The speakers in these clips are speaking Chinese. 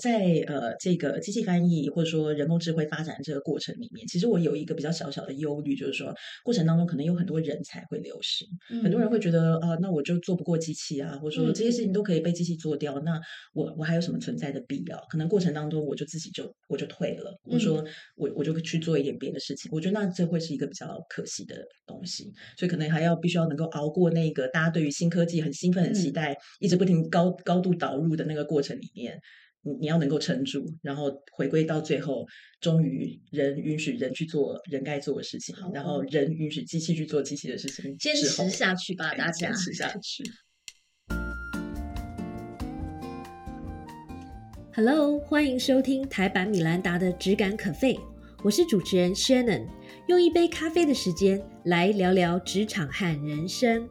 在呃这个机器翻译或者说人工智慧发展这个过程里面，其实我有一个比较小小的忧虑，就是说过程当中可能有很多人才会流失，很多人会觉得啊，那我就做不过机器啊，或者说这些事情都可以被机器做掉，那我我还有什么存在的必要？可能过程当中我就自己就我就退了，或者说我我就去做一点别的事情。我觉得那这会是一个比较可惜的东西，所以可能还要必须要能够熬过那个大家对于新科技很兴奋、很期待，一直不停高高度导入的那个过程里面。你你要能够撑住，然后回归到最后，终于人允许人去做人该做的事情，然后人允许机器去做机器的事情，坚持下去吧，大家坚持下去。Hello，欢迎收听台版米兰达的只感可废，我是主持人 Shannon，用一杯咖啡的时间来聊聊职场和人生。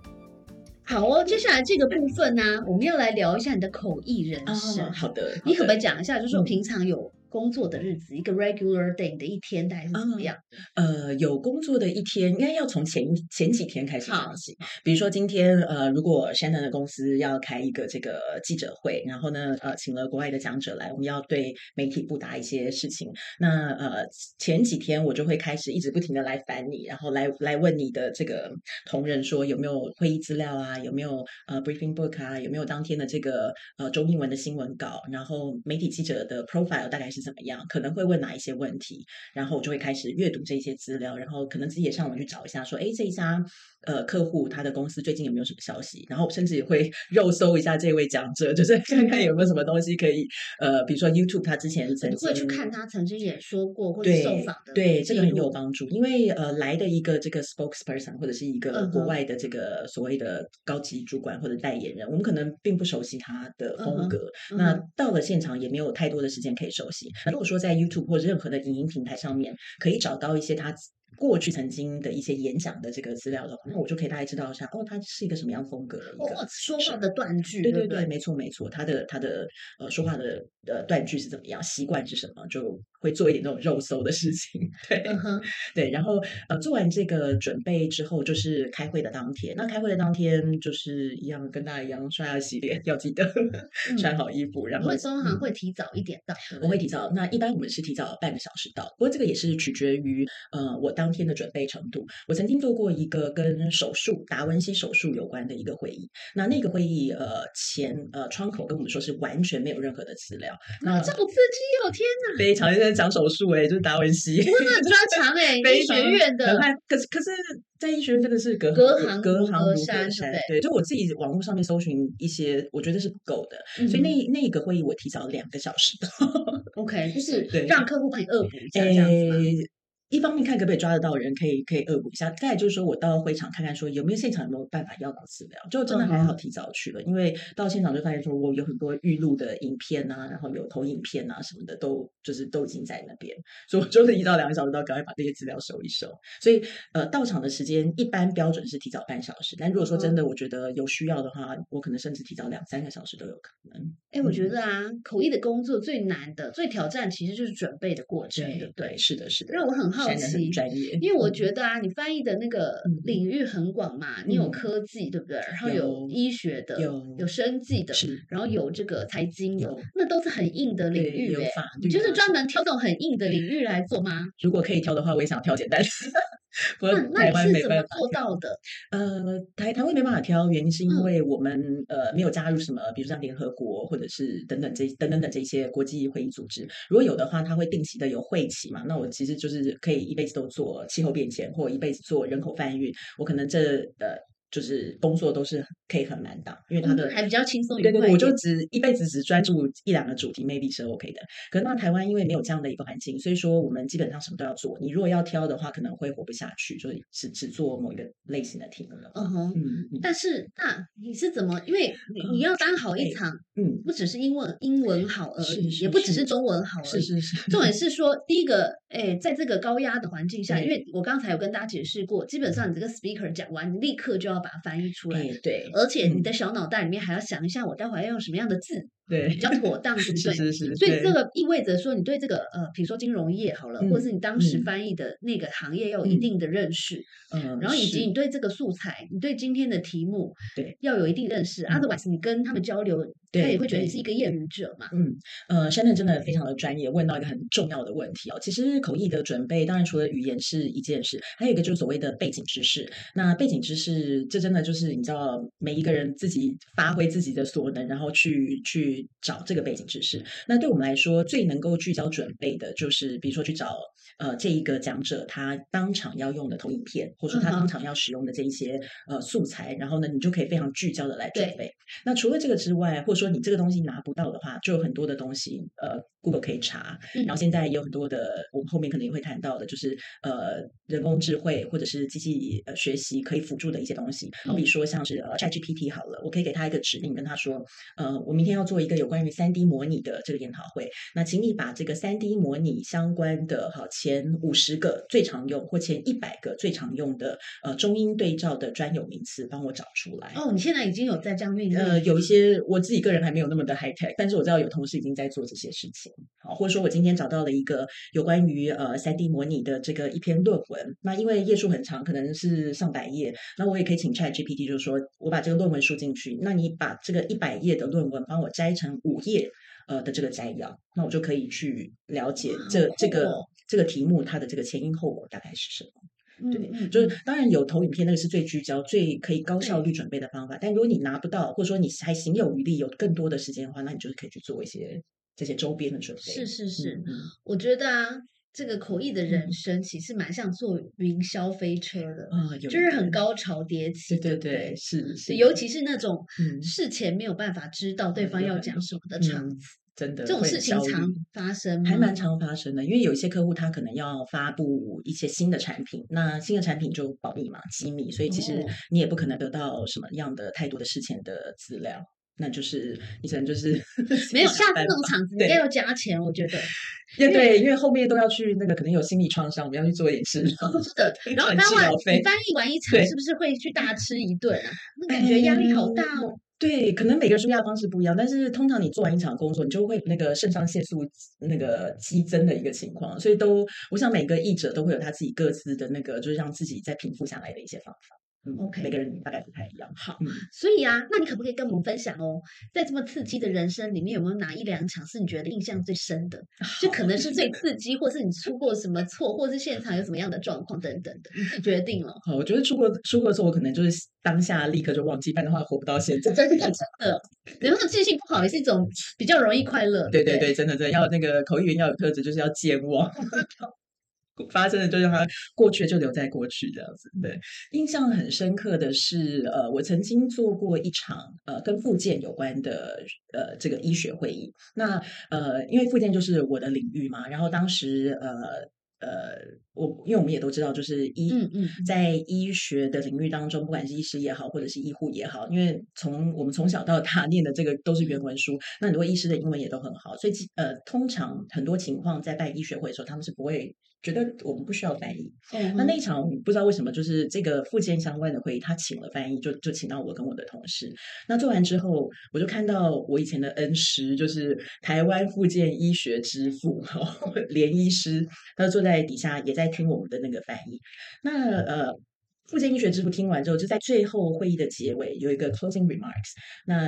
好哦，接下来这个部分呢，我们要来聊一下你的口译人生。好的，你可不可以讲一下，就是说平常有。工作的日子，一个 regular day 的一天大概是怎么样？呃，有工作的一天，应该要从前前几天开始讲起。比如说今天，呃，如果 Shannon 的公司要开一个这个记者会，然后呢，呃，请了国外的讲者来，我们要对媒体布达一些事情。那呃，前几天我就会开始一直不停的来烦你，然后来来问你的这个同仁说有没有会议资料啊，有没有呃 briefing book 啊，有没有当天的这个呃中英文的新闻稿，然后媒体记者的 profile 大概是。怎么样？可能会问哪一些问题，然后我就会开始阅读这些资料，然后可能自己也上网去找一下，说，哎，这一家。呃，客户他的公司最近有没有什么消息？然后甚至也会 肉搜一下这位讲者，就是 看看有没有什么东西可以呃，比如说 YouTube 他之前曾经会去看他曾经也说过或者受访的，对这个很有帮助。因为呃，来的一个这个 spokesperson 或者是一个国外的这个所谓的高级主管或者代言人，我们可能并不熟悉他的风格。那到了现场也没有太多的时间可以熟悉。如果说在 YouTube 或任何的影音平台上面可以找到一些他。过去曾经的一些演讲的这个资料的话，那我就可以大概知道一下，哦，他是一个什么样风格的一个说话的断句，对对对，没错没错，他的他的呃说话的呃断句是怎么样，习惯是什么，就会做一点那种肉搜的事情，对对，然后呃做完这个准备之后，就是开会的当天，那开会的当天就是一样跟大家一样刷牙洗脸，要记得 穿好衣服，然后通常会提早一点到，我会提早，那一般我们是提早半个小时到，不过这个也是取决于呃我当。天的准备程度，我曾经做过一个跟手术达文西手术有关的一个会议。那那个会议，呃，前呃窗口跟我们说是完全没有任何的资料。那这好刺激哦！天哪，非常在讲手术哎，就是达文西，很专长哎，医学院的。可是可是在医学院真的是隔隔行隔行如隔山，对，就我自己网络上面搜寻一些，我觉得是不够的。所以那那个会议我提早两个小时到。OK，就是 让客户可以恶补一下这样子。一方面看可不可以抓得到人，可以可以恶补一下。再就是说我到会场看看，说有没有现场有没有办法要到资料，就真的还好提早去了。因为到现场就发现说，我有很多预录的影片啊，然后有投影片啊什么的，都就是都已经在那边。所以我就是一到两个小时到，赶快把这些资料收一收。所以呃，到场的时间一般标准是提早半小时，但如果说真的我觉得有需要的话，我可能甚至提早两三个小时都有可能。哎，我觉得啊，口译的工作最难的、最挑战其实就是准备的过程，对不对？是的，是的，让我很。好奇，专业，因为我觉得啊，你翻译的那个领域很广嘛，你有科技，对不对？然后有医学的，有有生计的，然后有这个财经，的那都是很硬的领域，有法律，就是专门挑这种很硬的领域来做吗？如果可以挑的话，我也想挑简单。那那你是怎么做到的？呃，台台湾没办法挑，原因是因为我们呃没有加入什么，比如像联合国或者是等等这等等等这些国际会议组织。如果有的话，它会定期的有会期嘛？那我其实就是可以一辈子都做气候变迁，或一辈子做人口贩运。我可能这呃。就是工作都是可以很满档，因为他的还比较轻松。对对对，我就只一辈子只专注一两个主题，maybe 是 OK 的。可是那台湾因为没有这样的一个环境，所以说我们基本上什么都要做。你如果要挑的话，可能会活不下去，就是只只做某一个类型的题目了。嗯哼，但是那你是怎么？因为你你要当好一场，嗯，不只是英文英文好而已，也不只是中文好而已。是是是。重点是说，第一个，哎，在这个高压的环境下，因为我刚才有跟大家解释过，基本上你这个 speaker 讲完，你立刻就要。把它翻译出来，对，而且你的小脑袋里面还要想一下，我待会要用什么样的字。对，比较妥当，对不对？是是是。所以这个意味着说，你对这个呃，比如说金融业好了，或者是你当时翻译的那个行业要有一定的认识，嗯，然后以及你对这个素材，你对今天的题目，对，要有一定认识。Otherwise，你跟他们交流，他也会觉得你是一个业余者嘛。嗯，呃，Shannon 真的非常的专业，问到一个很重要的问题哦。其实口译的准备，当然除了语言是一件事，还有一个就是所谓的背景知识。那背景知识，这真的就是你知道，每一个人自己发挥自己的所能，然后去去找这个背景知识。那对我们来说，最能够聚焦准备的，就是比如说去找呃这一个讲者他当场要用的投影片，或者说他当场要使用的这一些呃素材，然后呢，你就可以非常聚焦的来准备。那除了这个之外，或者说你这个东西拿不到的话，就有很多的东西呃。Google 可以查，然后现在也有很多的，我们后面可能也会谈到的，就是呃人工智慧或者是机器呃学习可以辅助的一些东西。好比说像是呃 ChatGPT 好了，我可以给他一个指令，跟他说，呃，我明天要做一个有关于三 D 模拟的这个研讨会，那请你把这个三 D 模拟相关的哈前五十个最常用或前一百个最常用的呃中英对照的专有名词帮我找出来。哦，你现在已经有在这样运呃，有一些我自己个人还没有那么的 high tech，但是我知道有同事已经在做这些事情。好，或者说我今天找到了一个有关于呃三 D 模拟的这个一篇论文，那因为页数很长，可能是上百页，那我也可以请 Chat GPT，就是说我把这个论文输进去，那你把这个一百页的论文帮我摘成五页呃的这个摘要，那我就可以去了解这这个这个题目它的这个前因后果大概是什么。对，就是当然有投影片，那个是最聚焦、最可以高效率准备的方法。但如果你拿不到，或者说你还行有余力，有更多的时间的话，那你就是可以去做一些。这些周边的准备是是是，我觉得啊，这个口译的人生其实蛮像坐云霄飞车的啊，就是很。高潮迭起，对对对，是是，尤其是那种事前没有办法知道对方要讲什么的场子，真的这种事情常发生，还蛮常发生的。因为有一些客户他可能要发布一些新的产品，那新的产品就保密嘛，机密，所以其实你也不可能得到什么样的太多的事前的资料。那就是你可能就是 没有下次那种场子，应该要加钱，我觉得。对对，因为后面都要去那个，可能有心理创伤，我们要去做演示。是的，然后翻完你翻译完一场，是不是会去大吃一顿啊？那感觉压力好大哦。对，可能每个人舒压方式不一样，但是通常你做完一场工作，你就会那个肾上腺素那个激增的一个情况，所以都我想每个译者都会有他自己各自的那个，就是让自己再平复下来的一些方法。OK，每个人大概不太一样。好，所以啊，那你可不可以跟我们分享哦，在这么刺激的人生里面，有没有哪一两场是你觉得印象最深的？就可能 是最刺激，或是你出过什么错，或是现场有什么样的状况等等的，你自己决定了。好，我觉得出过出过错，我可能就是当下立刻就忘记，不然的话活不到现在。真的真的，然后记性不好也是一种比较容易快乐。对对对，真的真的要那个口译员要有特质，就是要健忘。发生的就让它过去就留在过去这样子。对，印象很深刻的是，呃，我曾经做过一场呃跟复健有关的呃这个医学会议。那呃，因为复健就是我的领域嘛，然后当时呃呃，我因为我们也都知道，就是医在医学的领域当中，不管是医师也好，或者是医护也好，因为从我们从小到大 念的这个都是原文书，那很多医师的英文也都很好，所以呃，通常很多情况在办医学会的时候，他们是不会。觉得我们不需要翻译。那那一场不知道为什么，就是这个附件相关的会议，他请了翻译，就就请到我跟我的同事。那做完之后，我就看到我以前的恩师，就是台湾附件医学之父 连医师，他坐在底下也在听我们的那个翻译。那呃，附件医学之父听完之后，就在最后会议的结尾有一个 closing remarks。那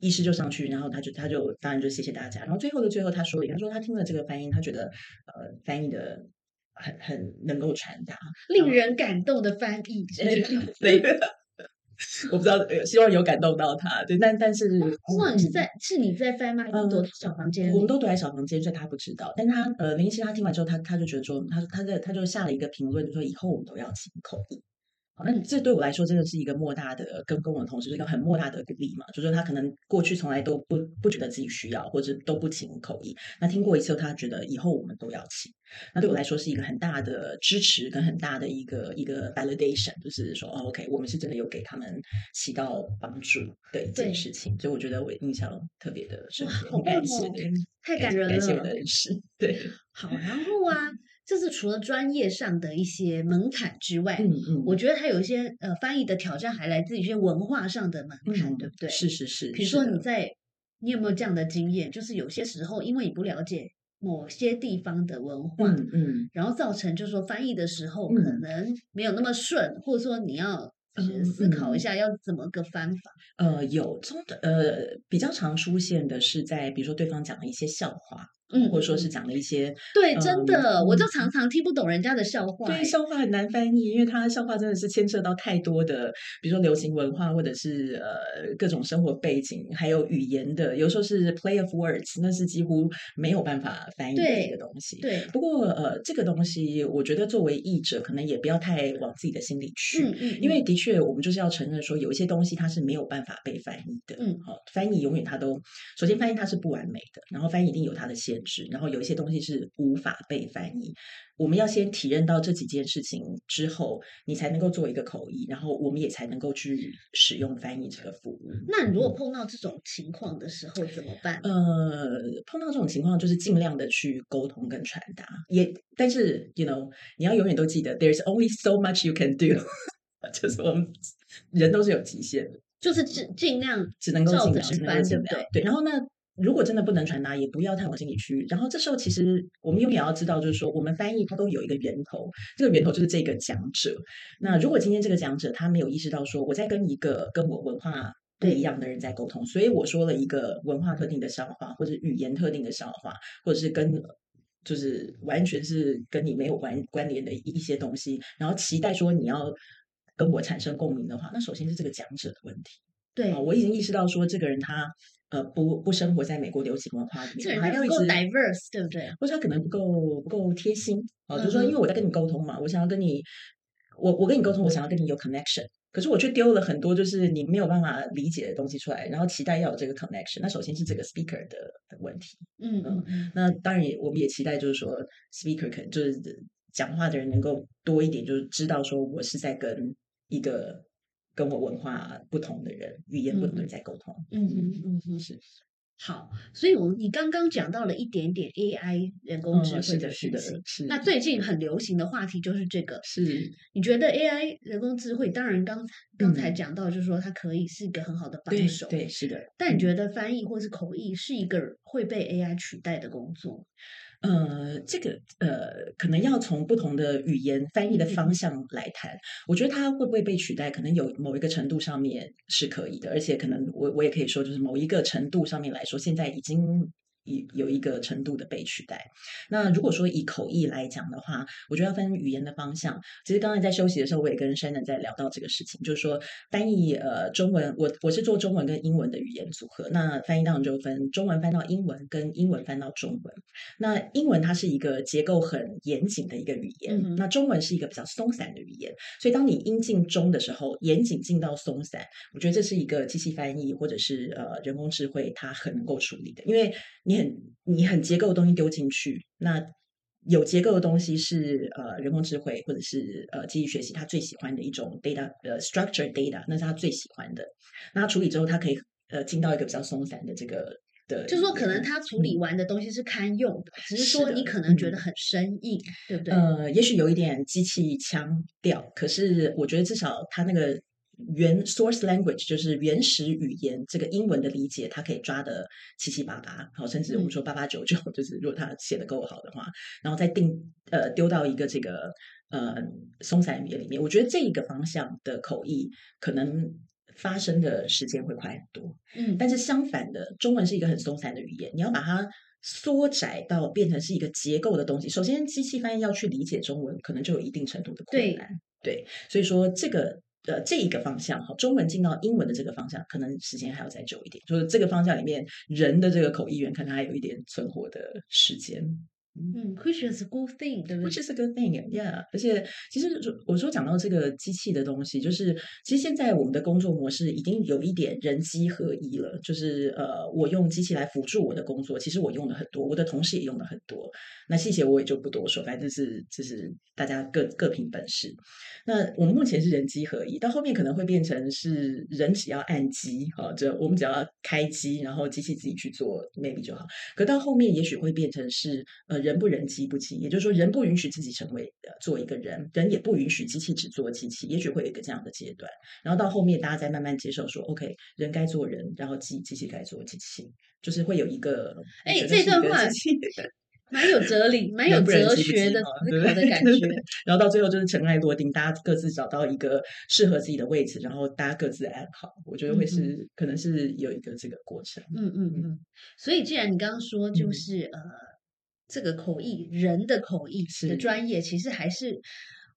医师就上去，然后他就他就当然就谢谢大家。然后最后的最后，他说了，他说他听了这个翻译，他觉得呃翻译的很很能够传达，令人感动的翻译。对，我不知道，希望有感动到他。对，但但是，哇，你是在是你在翻吗？嗯，躲小房间，我们都躲在小房间，所以他不知道。但他呃林医师他听完之后，他他就觉得说，他他在他就下了一个评论，就说以后我们都要请口译。那这对我来说真的是一个莫大的，跟跟我的同事是一个很莫大的鼓励嘛。就说他可能过去从来都不不觉得自己需要，或者都不请口译。那听过一次，他觉得以后我们都要请。那对我来说是一个很大的支持，跟很大的一个一个 validation，就是说，哦，OK，我们是真的有给他们起到帮助的一件事情。所以我觉得我印象特别的深刻，很感谢，太感人了，感谢我的人事。对，好，然后啊。就是除了专业上的一些门槛之外，嗯嗯，我觉得它有一些呃翻译的挑战，还来自于一些文化上的门槛，对不对？是是是。比如说你在你有没有这样的经验？就是有些时候，因为你不了解某些地方的文化，嗯嗯，然后造成就是说翻译的时候可能没有那么顺，或者说你要思考一下要怎么个翻法。呃，有中的呃比较常出现的是在比如说对方讲了一些笑话。嗯，或者说是讲了一些对，真的，我就常常听不懂人家的笑话。对，笑话很难翻译，因为他笑话真的是牵涉到太多的，比如说流行文化，或者是呃各种生活背景，还有语言的，有时候是 play of words，那是几乎没有办法翻译的一个东西。对，不过呃，这个东西我觉得作为译者，可能也不要太往自己的心里去，嗯嗯，因为的确我们就是要承认说，有一些东西它是没有办法被翻译的。嗯，好，翻译永远它都首先翻译它是不完美的，然后翻译一定有它的限。然后有一些东西是无法被翻译，我们要先体认到这几件事情之后，你才能够做一个口译，然后我们也才能够去使用翻译这个服务。那如果碰到这种情况的时候怎么办？呃，碰到这种情况就是尽量的去沟通跟传达，也但是 you know 你要永远都记得，there's only so much you can do，就是我们人都是有极限的，就是尽尽量只能够尽量，对不对？对，然后呢？如果真的不能传达，也不要太往心里去。然后这时候，其实我们永远要知道，就是说，我们翻译它都有一个源头，这个源头就是这个讲者。那如果今天这个讲者他没有意识到说，我在跟一个跟我文化不一样的人在沟通，所以我说了一个文化特定的笑话，或者语言特定的笑话，或者是跟就是完全是跟你没有关关联的一些东西，然后期待说你要跟我产生共鸣的话，那首先是这个讲者的问题。对，我已经意识到说，这个人他。呃，不不生活在美国流行文化里面，还要一直 diverse，对不对？或者他可能不够不够贴心啊，就是说，因为我在跟你沟通嘛，我想要跟你，我我跟你沟通，我想要跟你有 connection，可是我却丢了很多就是你没有办法理解的东西出来，然后期待要有这个 connection。那首先是这个 speaker 的的问题，嗯嗯，那当然也我们也期待就是说 speaker 可能就是讲话的人能够多一点，就是知道说我是在跟一个。跟我文化不同的人，语言不同的人在沟通。嗯嗯嗯嗯，是好。所以，我你刚刚讲到了一点点 AI 人工智慧的事情。是那最近很流行的话题就是这个。是你觉得 AI 人工智慧？当然，刚刚才讲到，就是说它可以是一个很好的帮手。对，是的。但你觉得翻译或是口译是一个会被 AI 取代的工作？呃，这个呃，可能要从不同的语言翻译的方向来谈。我觉得它会不会被取代，可能有某一个程度上面是可以的，而且可能我我也可以说，就是某一个程度上面来说，现在已经。有一个程度的被取代。那如果说以口译来讲的话，我觉得要分语言的方向。其实刚才在休息的时候，我也跟 Shannon 在聊到这个事情，就是说翻译呃中文，我我是做中文跟英文的语言组合。那翻译当中就分中文翻到英文跟英文翻到中文。那英文它是一个结构很严谨的一个语言，那中文是一个比较松散的语言。所以当你音进中的时候，严谨进到松散，我觉得这是一个机器翻译或者是呃人工智慧它很能够处理的，因为你。你很结构的东西丢进去，那有结构的东西是呃人工智慧或者是呃机器学习，他最喜欢的一种 data 呃 structured data，那是他最喜欢的。那它处理之后，它可以呃进到一个比较松散的这个的，就是说可能他处理完的东西是堪用的，只是说你可能觉得很生硬，对不对？呃，也许有一点机器腔调，可是我觉得至少他那个。原 source language 就是原始语言，这个英文的理解，它可以抓的七七八八，好，甚至我们说八八九九，就是如果它写的够好的话，然后再定呃丢到一个这个呃松散语言里面，我觉得这一个方向的口译可能发生的时间会快很多。嗯，但是相反的，中文是一个很松散的语言，你要把它缩窄到变成是一个结构的东西，首先机器翻译要去理解中文，可能就有一定程度的困难。对，所以说这个。的这一个方向哈，中文进到英文的这个方向，可能时间还要再久一点。就是这个方向里面，人的这个口译员可能还有一点存活的时间。嗯，which is a good thing，对不对？which is a good thing，yeah。而且，其实我说讲到这个机器的东西，就是其实现在我们的工作模式已经有一点人机合一了。就是呃，我用机器来辅助我的工作，其实我用的很多，我的同事也用的很多。那细节我也就不多说，反正是就是大家各各凭本事。那我们目前是人机合一，到后面可能会变成是人只要按机，哈，就我们只要开机，然后机器自己去做，maybe 就好。可到后面也许会变成是呃。人不人机不机，也就是说人不允许自己成为呃做一个人，人也不允许机器只做机器，也许会有一个这样的阶段，然后到后面大家再慢慢接受说，OK，人该做人，然后机机器该做机器，就是会有一个哎这段话。蛮有哲理，蛮有哲学的思考的感觉。然后到最后就是尘埃落定，大家各自找到一个适合自己的位置，然后大家各自安好。我觉得会是，可能是有一个这个过程。嗯嗯嗯。所以，既然你刚刚说，就是呃，这个口译人的口译的专业，其实还是。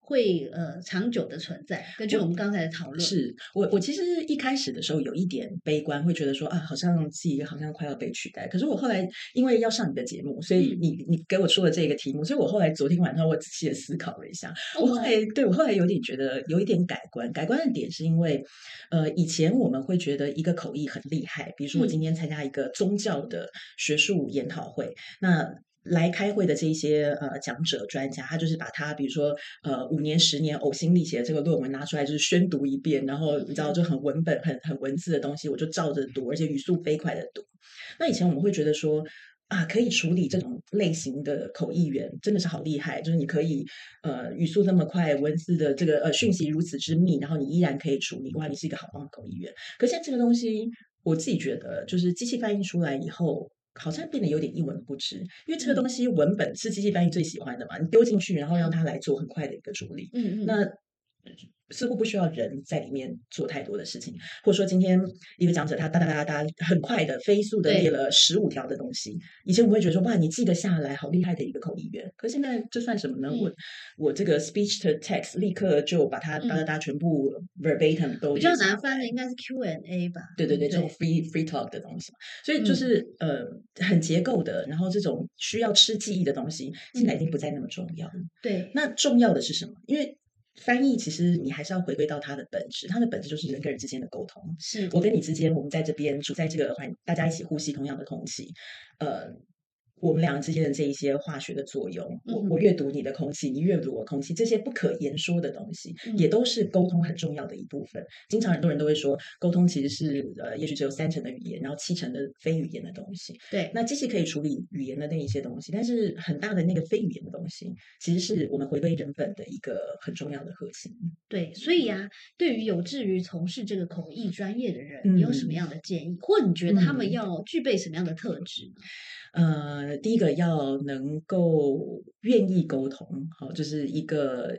会呃长久的存在。根据我们刚才的讨论，是我我其实一开始的时候有一点悲观，会觉得说啊，好像自己好像快要被取代。可是我后来因为要上你的节目，所以你你给我出了这个题目，所以我后来昨天晚上我仔细的思考了一下，我后来对我后来有点觉得有一点改观。改观的点是因为呃以前我们会觉得一个口译很厉害，比如说我今天参加一个宗教的学术研讨会，那。来开会的这些呃讲者专家，他就是把他比如说呃五年十年呕心沥血的这个论文拿出来，就是宣读一遍，然后你知道就很文本很很文字的东西，我就照着读，而且语速飞快的读。那以前我们会觉得说啊，可以处理这种类型的口译员真的是好厉害，就是你可以呃语速那么快，文字的这个呃讯息如此之密，然后你依然可以处理，哇，你是一个好棒的口译员。可现在这个东西，我自己觉得就是机器翻译出来以后。好像变得有点一文不值，因为这个东西文本是机器翻译最喜欢的嘛，你丢进去，然后让它来做很快的一个处理。嗯嗯，那。似乎不需要人在里面做太多的事情，或者说今天一个讲者他哒哒哒哒很快的飞速的列了十五条的东西，以前我们会觉得说哇你记得下来好厉害的一个口译员，可现在这算什么呢？我我这个 speech to text 立刻就把它哒哒哒全部 verbatim 都比较难翻的应该是 Q and A 吧？对对对，这种 free free talk 的东西，所以就是呃很结构的，然后这种需要吃记忆的东西，现在已经不再那么重要。对，那重要的是什么？因为翻译其实你还是要回归到它的本质，它的本质就是人跟人之间的沟通。是我跟你之间，我们在这边处在这个环，大家一起呼吸同样的空气，呃。我们两个之间的这一些化学的作用，我我阅读你的空气，你阅读我空气，这些不可言说的东西，也都是沟通很重要的一部分。经常很多人都会说，沟通其实是呃，也许只有三成的语言，然后七成的非语言的东西。对，那机器可以处理语言的那一些东西，但是很大的那个非语言的东西，其实是我们回归人本的一个很重要的核心。对，所以呀，对于有志于从事这个口译专业的人，你有什么样的建议，或你觉得他们要具备什么样的特质？呃，第一个要能够愿意沟通，好，就是一个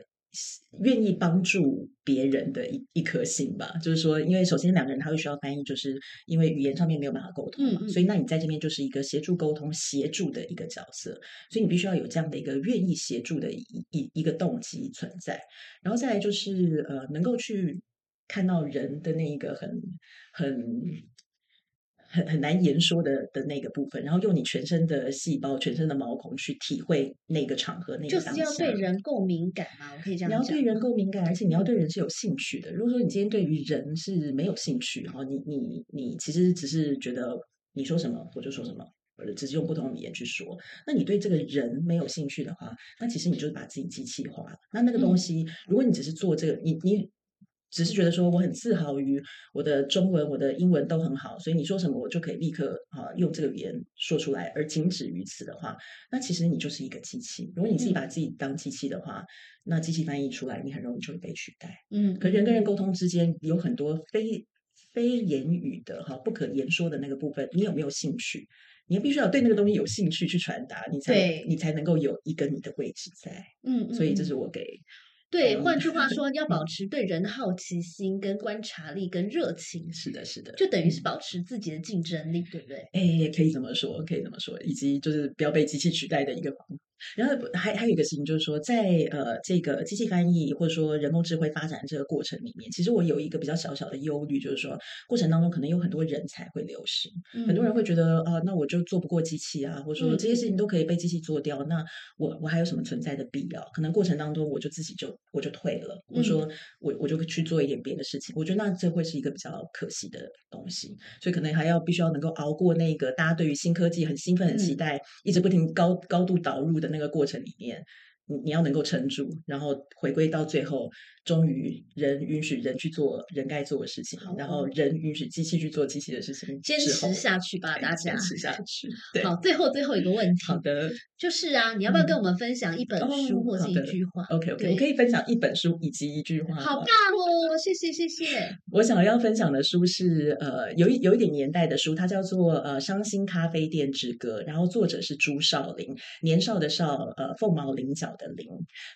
愿意帮助别人的一一颗心吧。就是说，因为首先两个人他会需要翻译，就是因为语言上面没有办法沟通嘛，所以那你在这边就是一个协助沟通、协助的一个角色，所以你必须要有这样的一个愿意协助的一一一个动机存在。然后再来就是呃，能够去看到人的那一个很很。很很难言说的的那个部分，然后用你全身的细胞、全身的毛孔去体会那个场合、那个。就是要对人够敏感嘛，我可以这样讲。你要对人够敏感，而且你要对人是有兴趣的。如果说你今天对于人是没有兴趣，哈，你你你其实只是觉得你说什么我就说什么，或者只是用不同的语言去说，那你对这个人没有兴趣的话，那其实你就是把自己机器化了。那那个东西，如果你只是做这个，你你。只是觉得说我很自豪于我的中文、我的英文都很好，所以你说什么我就可以立刻啊用这个语言说出来，而仅止于此的话，那其实你就是一个机器。如果你自己把自己当机器的话，那机器翻译出来，你很容易就会被取代。嗯，可人跟人沟通之间有很多非非言语的哈不可言说的那个部分，你有没有兴趣？你必须要对那个东西有兴趣去传达，你才你才能够有一个你的位置在。嗯，所以这是我给。对，换句话说，要保持对人的好奇心、跟观察力、跟热情。是的，是的，就等于是保持自己的竞争力，对不对？哎，可以这么说，可以这么说，以及就是不要被机器取代的一个。然后还还有一个事情，就是说，在呃这个机器翻译或者说人工智慧发展这个过程里面，其实我有一个比较小小的忧虑，就是说过程当中可能有很多人才会流失，很多人会觉得啊，那我就做不过机器啊，或者说这些事情都可以被机器做掉，那我我还有什么存在的必要？可能过程当中我就自己就我就退了，或者说我我就去做一点别的事情，我觉得那这会是一个比较可惜的东西，所以可能还要必须要能够熬过那个大家对于新科技很兴奋、很期待，一直不停高高度导入的。那个过程里面，你你要能够撑住，然后回归到最后，终于人允许人去做人该做的事情，然后人允许机器去做机器的事情，坚持下去吧，大家坚持下去。好，最后最后一个问题，好的，就是啊，你要不要跟我们分享一本书或是一句话？OK OK，我可以分享一本书以及一句话。好棒哦，谢谢谢谢。我想要分享的书是呃，有一有一点年代的书，它叫做呃《伤心咖啡店之歌》，然后作者是朱少林，年少的少，呃，凤毛麟角。的零，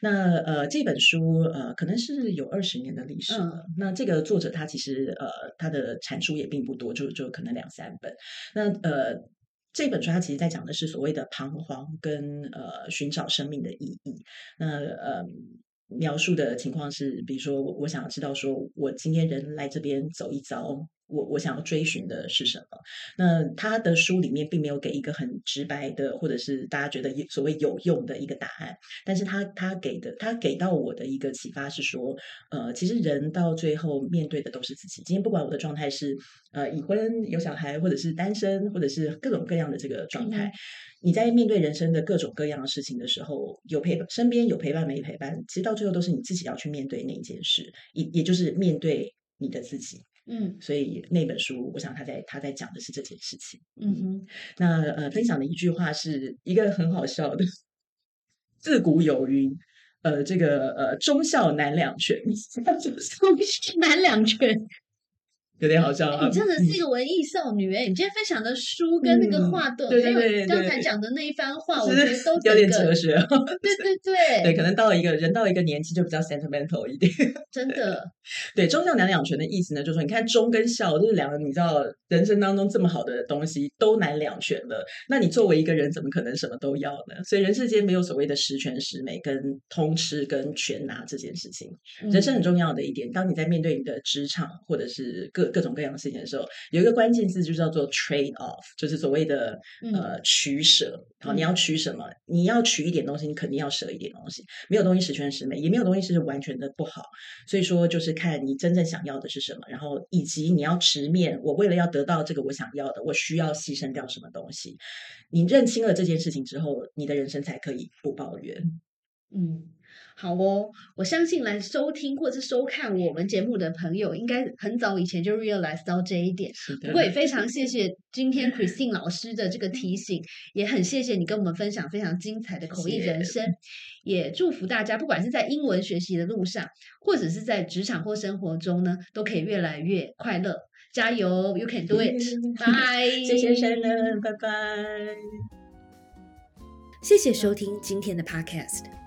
那呃这本书呃可能是有二十年的历史了。那这个作者他其实呃他的产出也并不多，就就可能两三本。那呃这本书他其实在讲的是所谓的彷徨跟呃寻找生命的意义。那呃描述的情况是，比如说我我想要知道说我今天人来这边走一遭。我我想要追寻的是什么？那他的书里面并没有给一个很直白的，或者是大家觉得所谓有用的一个答案。但是他他给的，他给到我的一个启发是说，呃，其实人到最后面对的都是自己。今天不管我的状态是呃已婚有小孩，或者是单身，或者是各种各样的这个状态，你在面对人生的各种各样的事情的时候，有陪身边有陪伴没陪伴，其实到最后都是你自己要去面对那件事，也也就是面对你的自己。嗯，所以那本书，我想他在他在讲的是这件事情。嗯哼，那呃，分享的一句话是一个很好笑的，自古有云，呃，这个呃，忠孝难两全，忠孝难两全。有点好笑啊！你真的是一个文艺少女哎！你今天分享的书跟那个画的，还有刚才讲的那一番话，我觉得都有点哲学。对对对，对，可能到了一个人到一个年纪就比较 sentimental 一点。真的，对忠孝难两全的意思呢，就是说你看忠跟孝就是两个你知道人生当中这么好的东西都难两全了，那你作为一个人怎么可能什么都要呢？所以人世间没有所谓的十全十美跟通吃跟全拿这件事情。人生很重要的一点，当你在面对你的职场或者是各各种各样的事情的时候，有一个关键字就叫做 trade off，就是所谓的呃取舍。好，你要取什么？你要取一点东西，你肯定要舍一点东西。没有东西十全十美，也没有东西是完全的不好。所以说，就是看你真正想要的是什么，然后以及你要直面我为了要得到这个我想要的，我需要牺牲掉什么东西。你认清了这件事情之后，你的人生才可以不抱怨。嗯。好哦，我相信来收听或者是收看我们节目的朋友，应该很早以前就 realize 到这一点。不过也非常谢谢今天 Christine 老师的这个提醒，也很谢谢你跟我们分享非常精彩的口译人生。也祝福大家，不管是在英文学习的路上，或者是在职场或生活中呢，都可以越来越快乐。加油，You can do it！拜，谢谢 Shannon，拜拜。谢谢收听今天的 Podcast。